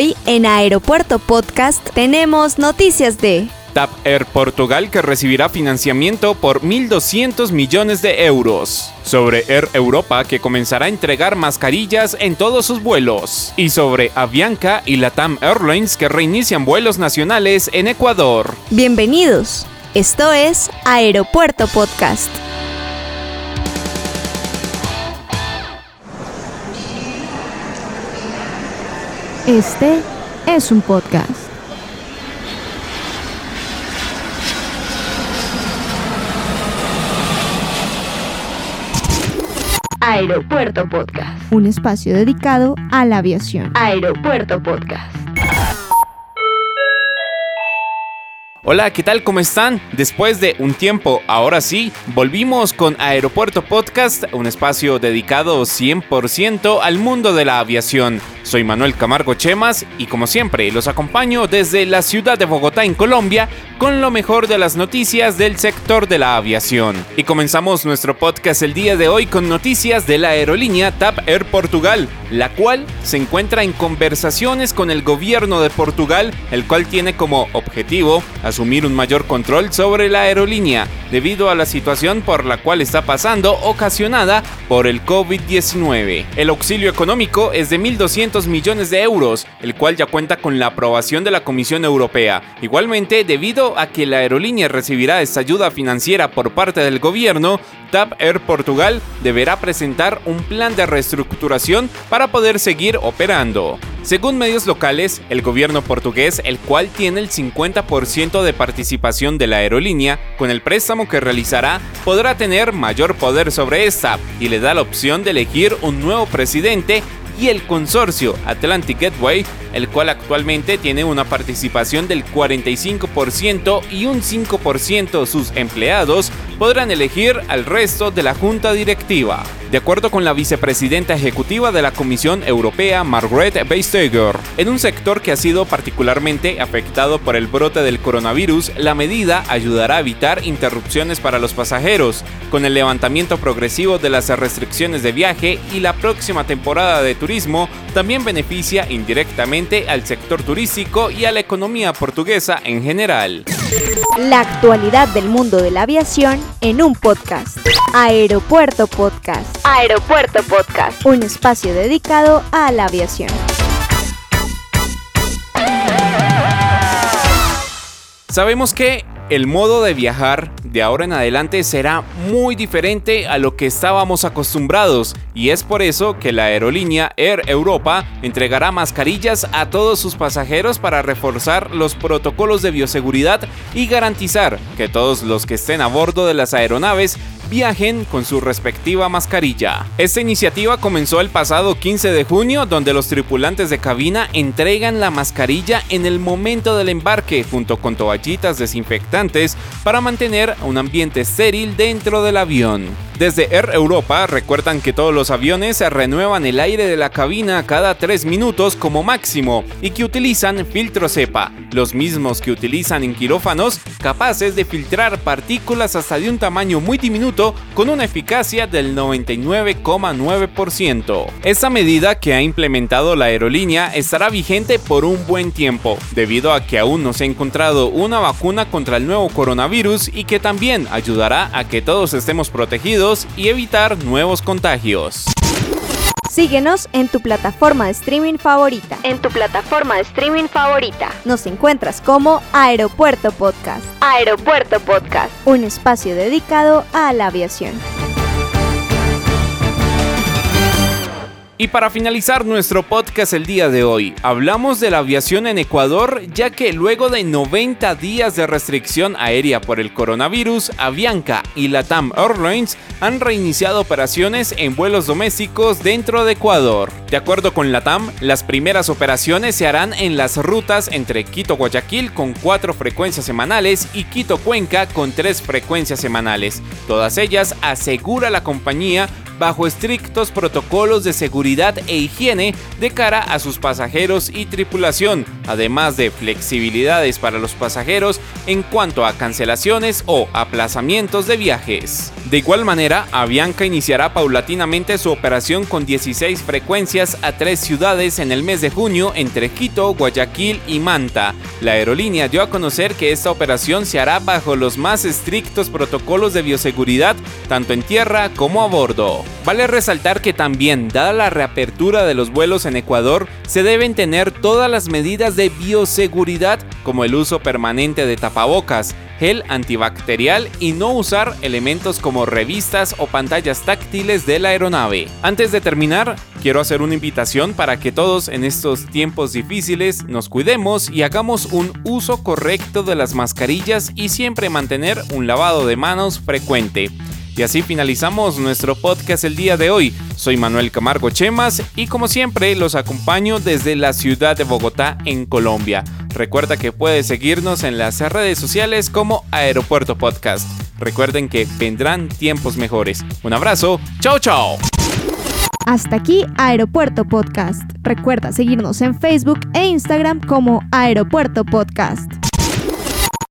Hoy en Aeropuerto Podcast tenemos noticias de TAP Air Portugal que recibirá financiamiento por 1.200 millones de euros. Sobre Air Europa que comenzará a entregar mascarillas en todos sus vuelos. Y sobre Avianca y Latam Airlines que reinician vuelos nacionales en Ecuador. Bienvenidos. Esto es Aeropuerto Podcast. Este es un podcast. Aeropuerto Podcast. Un espacio dedicado a la aviación. Aeropuerto Podcast. Hola, ¿qué tal? ¿Cómo están? Después de un tiempo, ahora sí, volvimos con Aeropuerto Podcast, un espacio dedicado 100% al mundo de la aviación. Soy Manuel Camargo Chemas y como siempre los acompaño desde la ciudad de Bogotá en Colombia con lo mejor de las noticias del sector de la aviación. Y comenzamos nuestro podcast el día de hoy con noticias de la aerolínea TAP Air Portugal, la cual se encuentra en conversaciones con el gobierno de Portugal, el cual tiene como objetivo asumir un mayor control sobre la aerolínea debido a la situación por la cual está pasando ocasionada por el COVID-19. El auxilio económico es de 1.200 millones de euros, el cual ya cuenta con la aprobación de la Comisión Europea. Igualmente, debido a que la aerolínea recibirá esta ayuda financiera por parte del gobierno, TAP Air Portugal deberá presentar un plan de reestructuración para poder seguir operando. Según medios locales, el gobierno portugués, el cual tiene el 50% de participación de la aerolínea, con el préstamo que realizará, podrá tener mayor poder sobre esta y le da la opción de elegir un nuevo presidente y el consorcio Atlantic Gateway, el cual actualmente tiene una participación del 45% y un 5% sus empleados podrán elegir al resto de la junta directiva. De acuerdo con la vicepresidenta ejecutiva de la Comisión Europea, Margrethe Vestager, en un sector que ha sido particularmente afectado por el brote del coronavirus, la medida ayudará a evitar interrupciones para los pasajeros, con el levantamiento progresivo de las restricciones de viaje y la próxima temporada de turismo también beneficia indirectamente al sector turístico y a la economía portuguesa en general. La actualidad del mundo de la aviación en un podcast. Aeropuerto Podcast. Aeropuerto Podcast. Un espacio dedicado a la aviación. Sabemos que el modo de viajar de ahora en adelante será muy diferente a lo que estábamos acostumbrados y es por eso que la aerolínea Air Europa entregará mascarillas a todos sus pasajeros para reforzar los protocolos de bioseguridad y garantizar que todos los que estén a bordo de las aeronaves viajen con su respectiva mascarilla. Esta iniciativa comenzó el pasado 15 de junio donde los tripulantes de cabina entregan la mascarilla en el momento del embarque junto con toallitas desinfectantes para mantener un ambiente estéril dentro del avión. Desde Air Europa recuerdan que todos los aviones renuevan el aire de la cabina cada 3 minutos como máximo y que utilizan filtro cepa, los mismos que utilizan en quirófanos, capaces de filtrar partículas hasta de un tamaño muy diminuto con una eficacia del 99,9%. Esta medida que ha implementado la aerolínea estará vigente por un buen tiempo, debido a que aún no se ha encontrado una vacuna contra el nuevo coronavirus y que también ayudará a que todos estemos protegidos y evitar nuevos contagios. Síguenos en tu plataforma de streaming favorita. En tu plataforma de streaming favorita. Nos encuentras como Aeropuerto Podcast. Aeropuerto Podcast. Un espacio dedicado a la aviación. Y para finalizar nuestro podcast el día de hoy, hablamos de la aviación en Ecuador, ya que luego de 90 días de restricción aérea por el coronavirus, Avianca y Latam Airlines han reiniciado operaciones en vuelos domésticos dentro de Ecuador. De acuerdo con Latam, las primeras operaciones se harán en las rutas entre Quito-Guayaquil con cuatro frecuencias semanales y Quito-Cuenca con tres frecuencias semanales. Todas ellas, asegura la compañía, bajo estrictos protocolos de seguridad e higiene de cara a sus pasajeros y tripulación, además de flexibilidades para los pasajeros en cuanto a cancelaciones o aplazamientos de viajes. De igual manera, Avianca iniciará paulatinamente su operación con 16 frecuencias a tres ciudades en el mes de junio entre Quito, Guayaquil y Manta. La aerolínea dio a conocer que esta operación se hará bajo los más estrictos protocolos de bioseguridad, tanto en tierra como a bordo. Vale resaltar que también, dada la reapertura de los vuelos en Ecuador, se deben tener todas las medidas de bioseguridad como el uso permanente de tapabocas, gel antibacterial y no usar elementos como revistas o pantallas táctiles de la aeronave. Antes de terminar, quiero hacer una invitación para que todos en estos tiempos difíciles nos cuidemos y hagamos un uso correcto de las mascarillas y siempre mantener un lavado de manos frecuente. Y así finalizamos nuestro podcast el día de hoy. Soy Manuel Camargo Chemas y como siempre los acompaño desde la ciudad de Bogotá en Colombia. Recuerda que puedes seguirnos en las redes sociales como Aeropuerto Podcast. Recuerden que vendrán tiempos mejores. Un abrazo, chao chao. Hasta aquí Aeropuerto Podcast. Recuerda seguirnos en Facebook e Instagram como Aeropuerto Podcast.